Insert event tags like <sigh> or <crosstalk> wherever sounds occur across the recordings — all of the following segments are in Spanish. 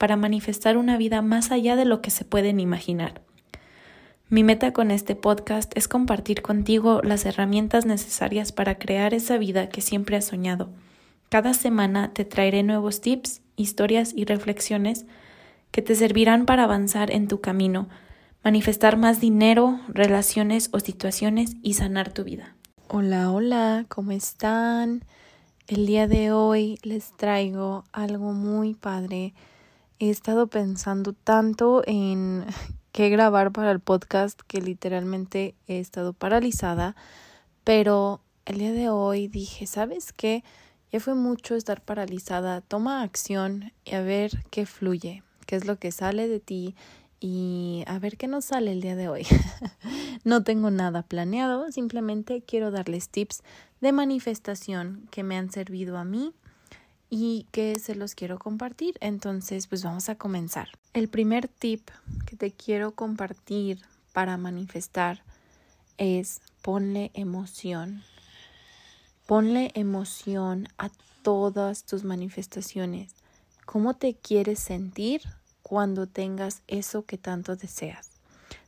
para manifestar una vida más allá de lo que se pueden imaginar. Mi meta con este podcast es compartir contigo las herramientas necesarias para crear esa vida que siempre has soñado. Cada semana te traeré nuevos tips, historias y reflexiones que te servirán para avanzar en tu camino, manifestar más dinero, relaciones o situaciones y sanar tu vida. Hola, hola, ¿cómo están? El día de hoy les traigo algo muy padre he estado pensando tanto en <laughs> qué grabar para el podcast que literalmente he estado paralizada, pero el día de hoy dije, ¿sabes qué? Ya fue mucho estar paralizada, toma acción y a ver qué fluye, qué es lo que sale de ti y a ver qué nos sale el día de hoy. <laughs> no tengo nada planeado, simplemente quiero darles tips de manifestación que me han servido a mí y que se los quiero compartir. Entonces, pues vamos a comenzar. El primer tip que te quiero compartir para manifestar es ponle emoción. Ponle emoción a todas tus manifestaciones. ¿Cómo te quieres sentir cuando tengas eso que tanto deseas?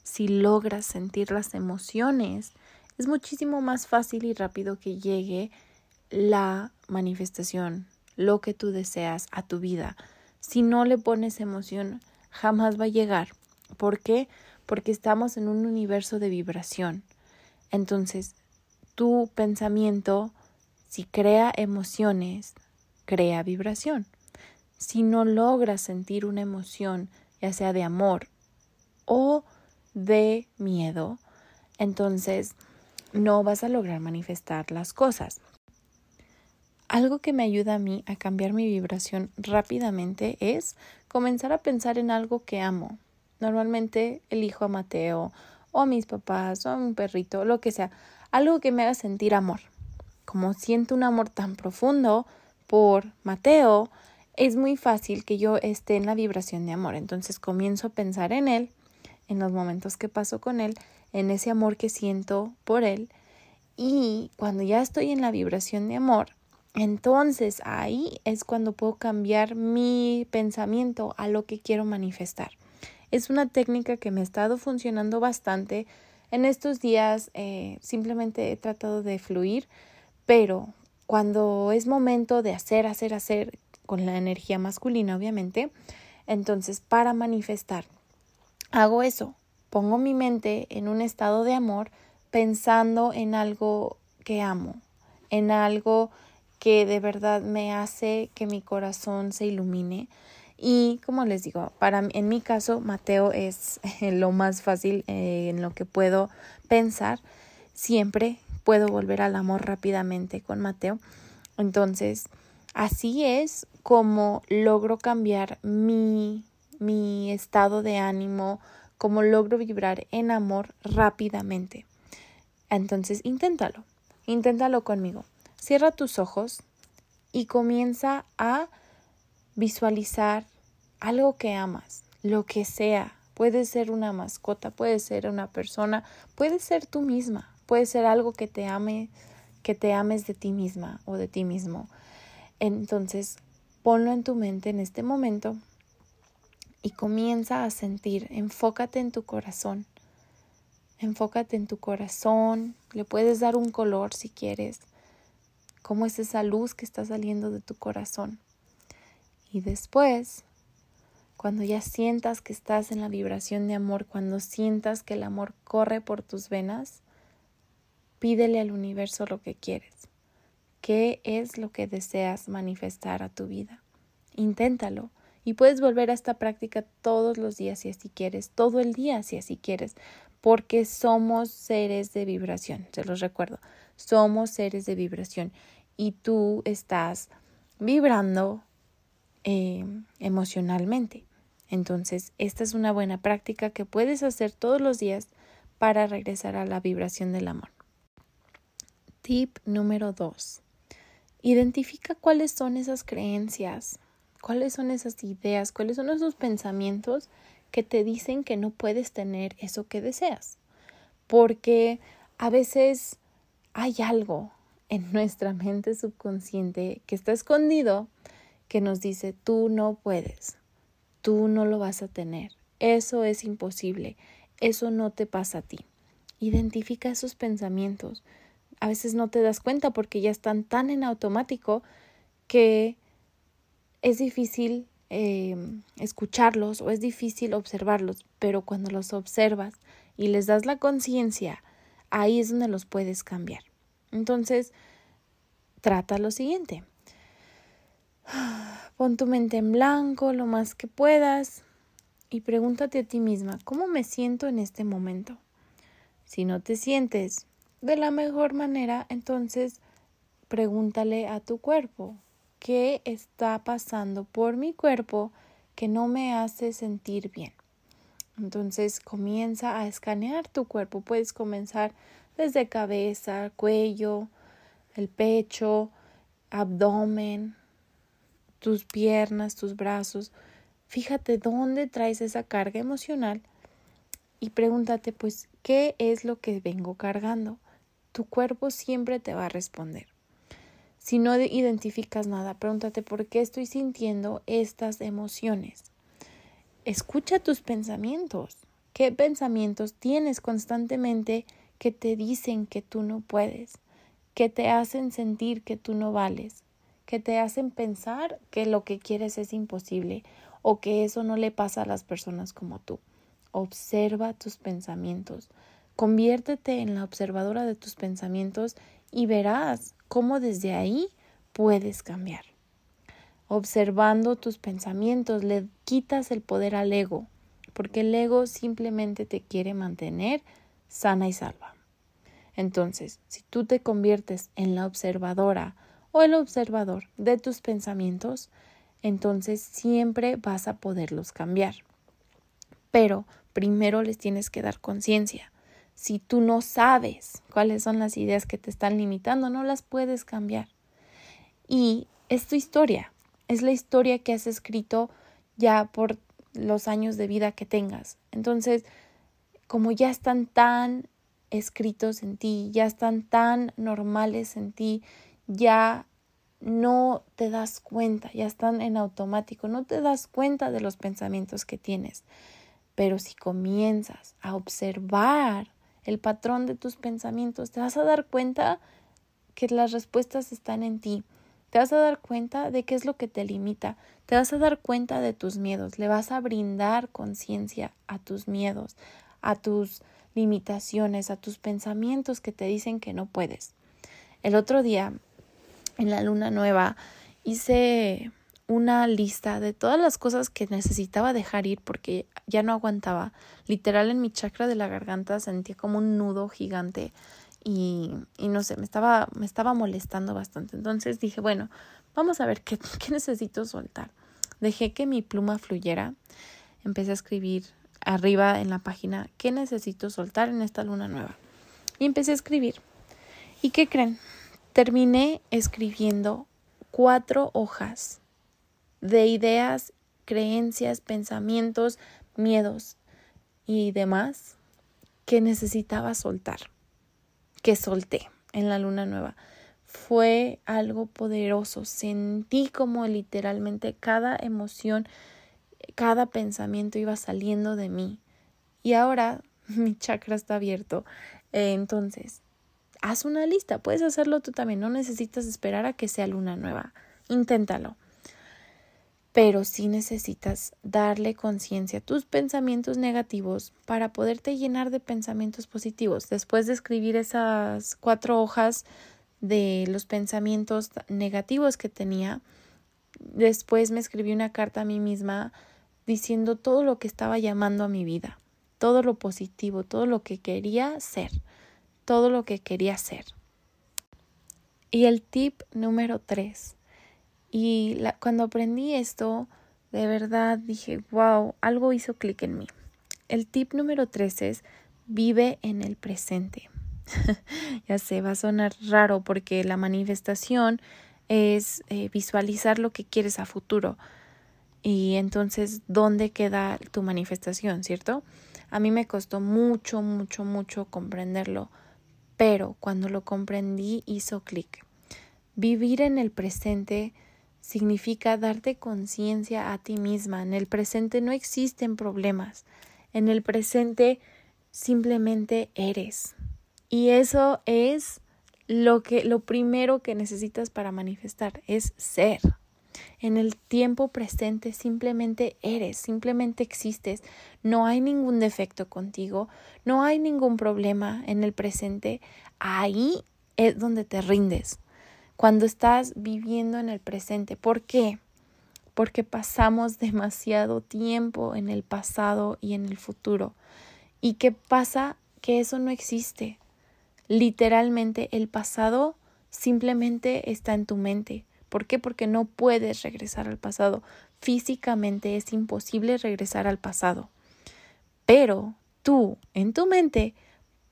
Si logras sentir las emociones, es muchísimo más fácil y rápido que llegue la manifestación, lo que tú deseas a tu vida. Si no le pones emoción, jamás va a llegar. ¿Por qué? Porque estamos en un universo de vibración. Entonces, tu pensamiento, si crea emociones, crea vibración. Si no logras sentir una emoción, ya sea de amor o de miedo, entonces no vas a lograr manifestar las cosas. Algo que me ayuda a mí a cambiar mi vibración rápidamente es comenzar a pensar en algo que amo. Normalmente elijo a Mateo o a mis papás o a un perrito, lo que sea, algo que me haga sentir amor. Como siento un amor tan profundo por Mateo, es muy fácil que yo esté en la vibración de amor. Entonces comienzo a pensar en él, en los momentos que paso con él, en ese amor que siento por él. Y cuando ya estoy en la vibración de amor, entonces ahí es cuando puedo cambiar mi pensamiento a lo que quiero manifestar. Es una técnica que me ha estado funcionando bastante. En estos días eh, simplemente he tratado de fluir, pero cuando es momento de hacer, hacer, hacer, con la energía masculina obviamente, entonces para manifestar, hago eso, pongo mi mente en un estado de amor pensando en algo que amo, en algo que de verdad me hace que mi corazón se ilumine. Y como les digo, para en mi caso, Mateo es <laughs> lo más fácil eh, en lo que puedo pensar. Siempre puedo volver al amor rápidamente con Mateo. Entonces, así es como logro cambiar mi, mi estado de ánimo, como logro vibrar en amor rápidamente. Entonces, inténtalo, inténtalo conmigo. Cierra tus ojos y comienza a visualizar algo que amas, lo que sea. Puede ser una mascota, puede ser una persona, puede ser tú misma, puede ser algo que te ame, que te ames de ti misma o de ti mismo. Entonces, ponlo en tu mente en este momento y comienza a sentir, enfócate en tu corazón. Enfócate en tu corazón, le puedes dar un color si quieres cómo es esa luz que está saliendo de tu corazón. Y después, cuando ya sientas que estás en la vibración de amor, cuando sientas que el amor corre por tus venas, pídele al universo lo que quieres. ¿Qué es lo que deseas manifestar a tu vida? Inténtalo. Y puedes volver a esta práctica todos los días si así quieres, todo el día si así quieres, porque somos seres de vibración, se los recuerdo, somos seres de vibración y tú estás vibrando eh, emocionalmente. Entonces, esta es una buena práctica que puedes hacer todos los días para regresar a la vibración del amor. Tip número 2. Identifica cuáles son esas creencias, cuáles son esas ideas, cuáles son esos pensamientos que te dicen que no puedes tener eso que deseas. Porque a veces hay algo en nuestra mente subconsciente que está escondido que nos dice tú no puedes, tú no lo vas a tener, eso es imposible, eso no te pasa a ti. Identifica esos pensamientos. A veces no te das cuenta porque ya están tan en automático que es difícil eh, escucharlos o es difícil observarlos, pero cuando los observas y les das la conciencia, ahí es donde los puedes cambiar. Entonces, trata lo siguiente. <sighs> Pon tu mente en blanco lo más que puedas y pregúntate a ti misma, ¿cómo me siento en este momento? Si no te sientes de la mejor manera, entonces pregúntale a tu cuerpo, ¿qué está pasando por mi cuerpo que no me hace sentir bien? Entonces comienza a escanear tu cuerpo. Puedes comenzar desde cabeza, cuello, el pecho, abdomen, tus piernas, tus brazos. Fíjate dónde traes esa carga emocional y pregúntate pues qué es lo que vengo cargando. Tu cuerpo siempre te va a responder. Si no identificas nada, pregúntate por qué estoy sintiendo estas emociones. Escucha tus pensamientos. ¿Qué pensamientos tienes constantemente que te dicen que tú no puedes, que te hacen sentir que tú no vales, que te hacen pensar que lo que quieres es imposible o que eso no le pasa a las personas como tú. Observa tus pensamientos, conviértete en la observadora de tus pensamientos y verás cómo desde ahí puedes cambiar. Observando tus pensamientos le quitas el poder al ego, porque el ego simplemente te quiere mantener sana y salva. Entonces, si tú te conviertes en la observadora o el observador de tus pensamientos, entonces siempre vas a poderlos cambiar. Pero primero les tienes que dar conciencia. Si tú no sabes cuáles son las ideas que te están limitando, no las puedes cambiar. Y es tu historia, es la historia que has escrito ya por los años de vida que tengas. Entonces, como ya están tan escritos en ti, ya están tan normales en ti, ya no te das cuenta, ya están en automático, no te das cuenta de los pensamientos que tienes. Pero si comienzas a observar el patrón de tus pensamientos, te vas a dar cuenta que las respuestas están en ti. Te vas a dar cuenta de qué es lo que te limita. Te vas a dar cuenta de tus miedos. Le vas a brindar conciencia a tus miedos, a tus limitaciones, a tus pensamientos que te dicen que no puedes. El otro día, en la luna nueva, hice una lista de todas las cosas que necesitaba dejar ir porque ya no aguantaba. Literal en mi chakra de la garganta sentía como un nudo gigante y, no sé, me estaba, me estaba molestando bastante. Entonces dije, bueno, vamos a ver qué, <laughs> qué necesito soltar. Dejé que mi pluma fluyera, empecé a escribir arriba en la página qué necesito soltar en esta luna nueva. Y empecé a escribir. ¿Y qué creen? Terminé escribiendo cuatro hojas de ideas, creencias, pensamientos, miedos y demás que necesitaba soltar que solté en la luna nueva. Fue algo poderoso. Sentí como literalmente cada emoción, cada pensamiento iba saliendo de mí. Y ahora <laughs> mi chakra está abierto. entonces, haz una lista. Puedes hacerlo tú también. No necesitas esperar a que sea luna nueva. Inténtalo pero sí necesitas darle conciencia a tus pensamientos negativos para poderte llenar de pensamientos positivos. Después de escribir esas cuatro hojas de los pensamientos negativos que tenía, después me escribí una carta a mí misma diciendo todo lo que estaba llamando a mi vida, todo lo positivo, todo lo que quería ser, todo lo que quería ser. Y el tip número tres y cuando aprendí esto, de verdad dije, wow, algo hizo clic en mí. El tip número tres es vive en el presente. <laughs> ya sé, va a sonar raro porque la manifestación es eh, visualizar lo que quieres a futuro. Y entonces, ¿dónde queda tu manifestación, cierto? A mí me costó mucho, mucho, mucho comprenderlo, pero cuando lo comprendí hizo clic. Vivir en el presente significa darte conciencia a ti misma. En el presente no existen problemas. En el presente simplemente eres. Y eso es lo que lo primero que necesitas para manifestar es ser. En el tiempo presente simplemente eres, simplemente existes. No hay ningún defecto contigo, no hay ningún problema en el presente. Ahí es donde te rindes. Cuando estás viviendo en el presente. ¿Por qué? Porque pasamos demasiado tiempo en el pasado y en el futuro. ¿Y qué pasa? Que eso no existe. Literalmente el pasado simplemente está en tu mente. ¿Por qué? Porque no puedes regresar al pasado. Físicamente es imposible regresar al pasado. Pero tú, en tu mente,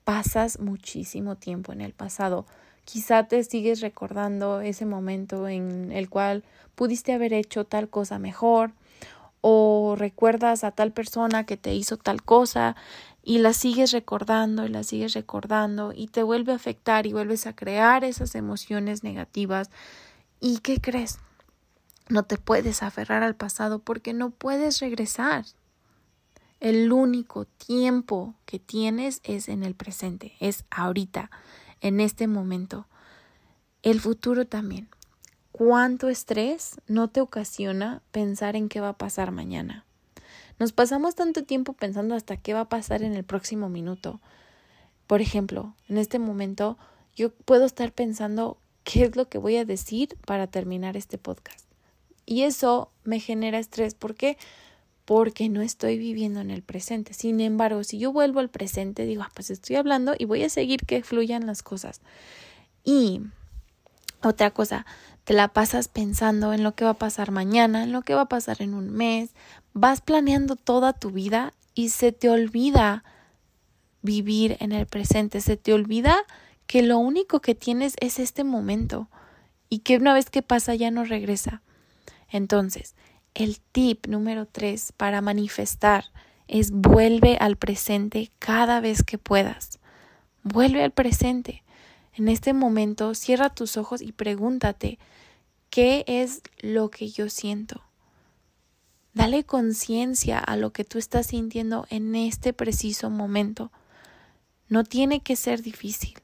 pasas muchísimo tiempo en el pasado. Quizá te sigues recordando ese momento en el cual pudiste haber hecho tal cosa mejor o recuerdas a tal persona que te hizo tal cosa y la sigues recordando y la sigues recordando y te vuelve a afectar y vuelves a crear esas emociones negativas. ¿Y qué crees? No te puedes aferrar al pasado porque no puedes regresar. El único tiempo que tienes es en el presente, es ahorita, en este momento. El futuro también. ¿Cuánto estrés no te ocasiona pensar en qué va a pasar mañana? Nos pasamos tanto tiempo pensando hasta qué va a pasar en el próximo minuto. Por ejemplo, en este momento yo puedo estar pensando qué es lo que voy a decir para terminar este podcast. Y eso me genera estrés. Porque no estoy viviendo en el presente. Sin embargo, si yo vuelvo al presente, digo, ah, pues estoy hablando y voy a seguir que fluyan las cosas. Y otra cosa, te la pasas pensando en lo que va a pasar mañana, en lo que va a pasar en un mes, vas planeando toda tu vida y se te olvida vivir en el presente, se te olvida que lo único que tienes es este momento y que una vez que pasa ya no regresa. Entonces, el tip número tres para manifestar es vuelve al presente cada vez que puedas. Vuelve al presente. En este momento, cierra tus ojos y pregúntate, ¿qué es lo que yo siento? Dale conciencia a lo que tú estás sintiendo en este preciso momento. No tiene que ser difícil.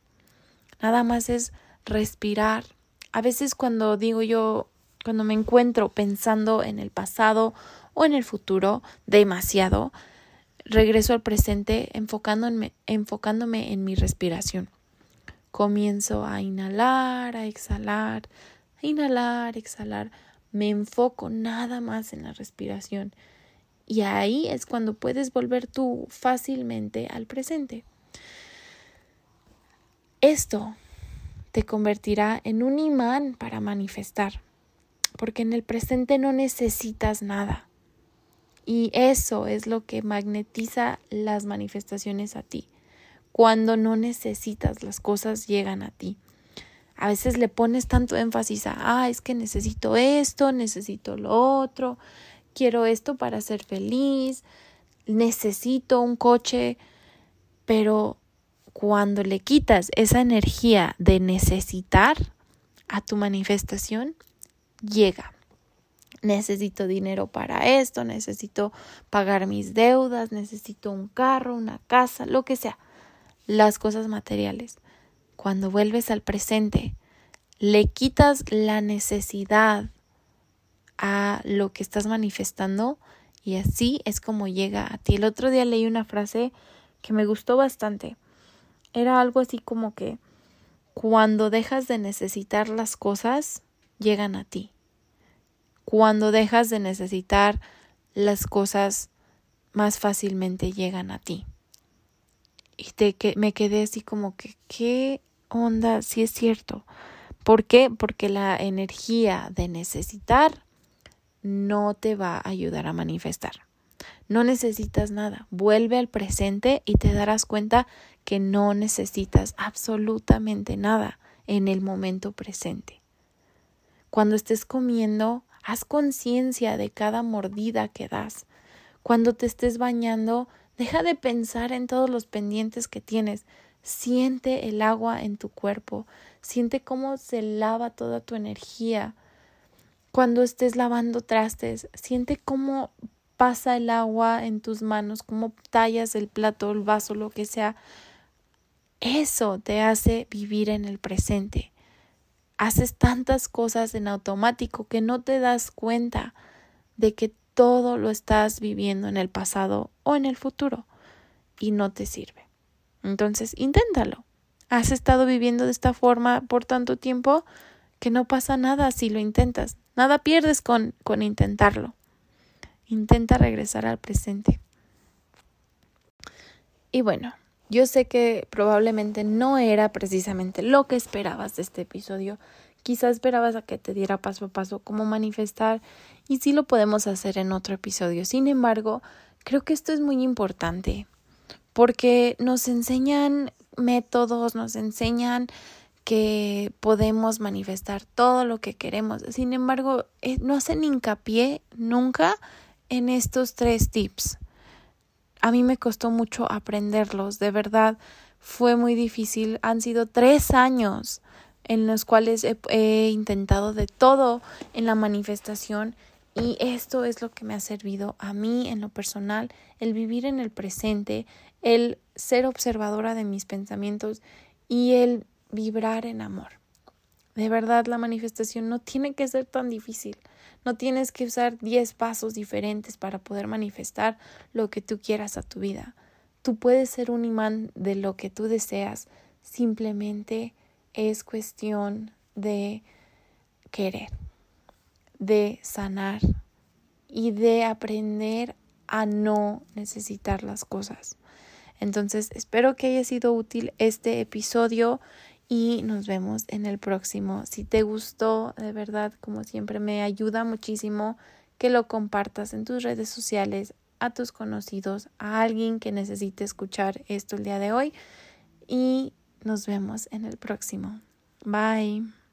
Nada más es respirar. A veces cuando digo yo, cuando me encuentro pensando en el pasado o en el futuro demasiado, regreso al presente enfocándome, enfocándome en mi respiración. Comienzo a inhalar, a exhalar, a inhalar, exhalar me enfoco nada más en la respiración. Y ahí es cuando puedes volver tú fácilmente al presente. Esto te convertirá en un imán para manifestar, porque en el presente no necesitas nada. Y eso es lo que magnetiza las manifestaciones a ti. Cuando no necesitas, las cosas llegan a ti. A veces le pones tanto énfasis a, ah, es que necesito esto, necesito lo otro, quiero esto para ser feliz, necesito un coche, pero cuando le quitas esa energía de necesitar a tu manifestación, llega. Necesito dinero para esto, necesito pagar mis deudas, necesito un carro, una casa, lo que sea, las cosas materiales cuando vuelves al presente, le quitas la necesidad a lo que estás manifestando y así es como llega a ti. El otro día leí una frase que me gustó bastante. Era algo así como que cuando dejas de necesitar las cosas, llegan a ti. Cuando dejas de necesitar las cosas, más fácilmente llegan a ti. Y te, que, me quedé así como que, ¿qué onda, sí es cierto. ¿Por qué? Porque la energía de necesitar no te va a ayudar a manifestar. No necesitas nada. Vuelve al presente y te darás cuenta que no necesitas absolutamente nada en el momento presente. Cuando estés comiendo, haz conciencia de cada mordida que das. Cuando te estés bañando, deja de pensar en todos los pendientes que tienes. Siente el agua en tu cuerpo, siente cómo se lava toda tu energía. Cuando estés lavando trastes, siente cómo pasa el agua en tus manos, cómo tallas el plato, el vaso, lo que sea. Eso te hace vivir en el presente. Haces tantas cosas en automático que no te das cuenta de que todo lo estás viviendo en el pasado o en el futuro y no te sirve. Entonces, inténtalo. Has estado viviendo de esta forma por tanto tiempo que no pasa nada si lo intentas. Nada pierdes con, con intentarlo. Intenta regresar al presente. Y bueno, yo sé que probablemente no era precisamente lo que esperabas de este episodio. Quizás esperabas a que te diera paso a paso cómo manifestar y sí lo podemos hacer en otro episodio. Sin embargo, creo que esto es muy importante porque nos enseñan métodos, nos enseñan que podemos manifestar todo lo que queremos. Sin embargo, eh, no hacen hincapié nunca en estos tres tips a mí me costó mucho aprenderlos, de verdad fue muy difícil. Han sido tres años en los cuales he, intentado de todo en la manifestación y esto es lo que me ha servido a mí en lo personal, el vivir en el presente, el ser observadora de mis pensamientos y el vibrar en amor. De verdad, la manifestación no tiene que ser tan difícil. No tienes que usar 10 pasos diferentes para poder manifestar lo que tú quieras a tu vida. Tú puedes ser un imán de lo que tú deseas. Simplemente es cuestión de querer, de sanar y de aprender a no necesitar las cosas. Entonces, espero que haya sido útil este episodio y nos vemos en el próximo. Si te gustó, de verdad, como siempre, me ayuda muchísimo que lo compartas en tus redes sociales, a tus conocidos, a alguien que necesite escuchar esto el día de hoy y nos vemos en el próximo. Bye.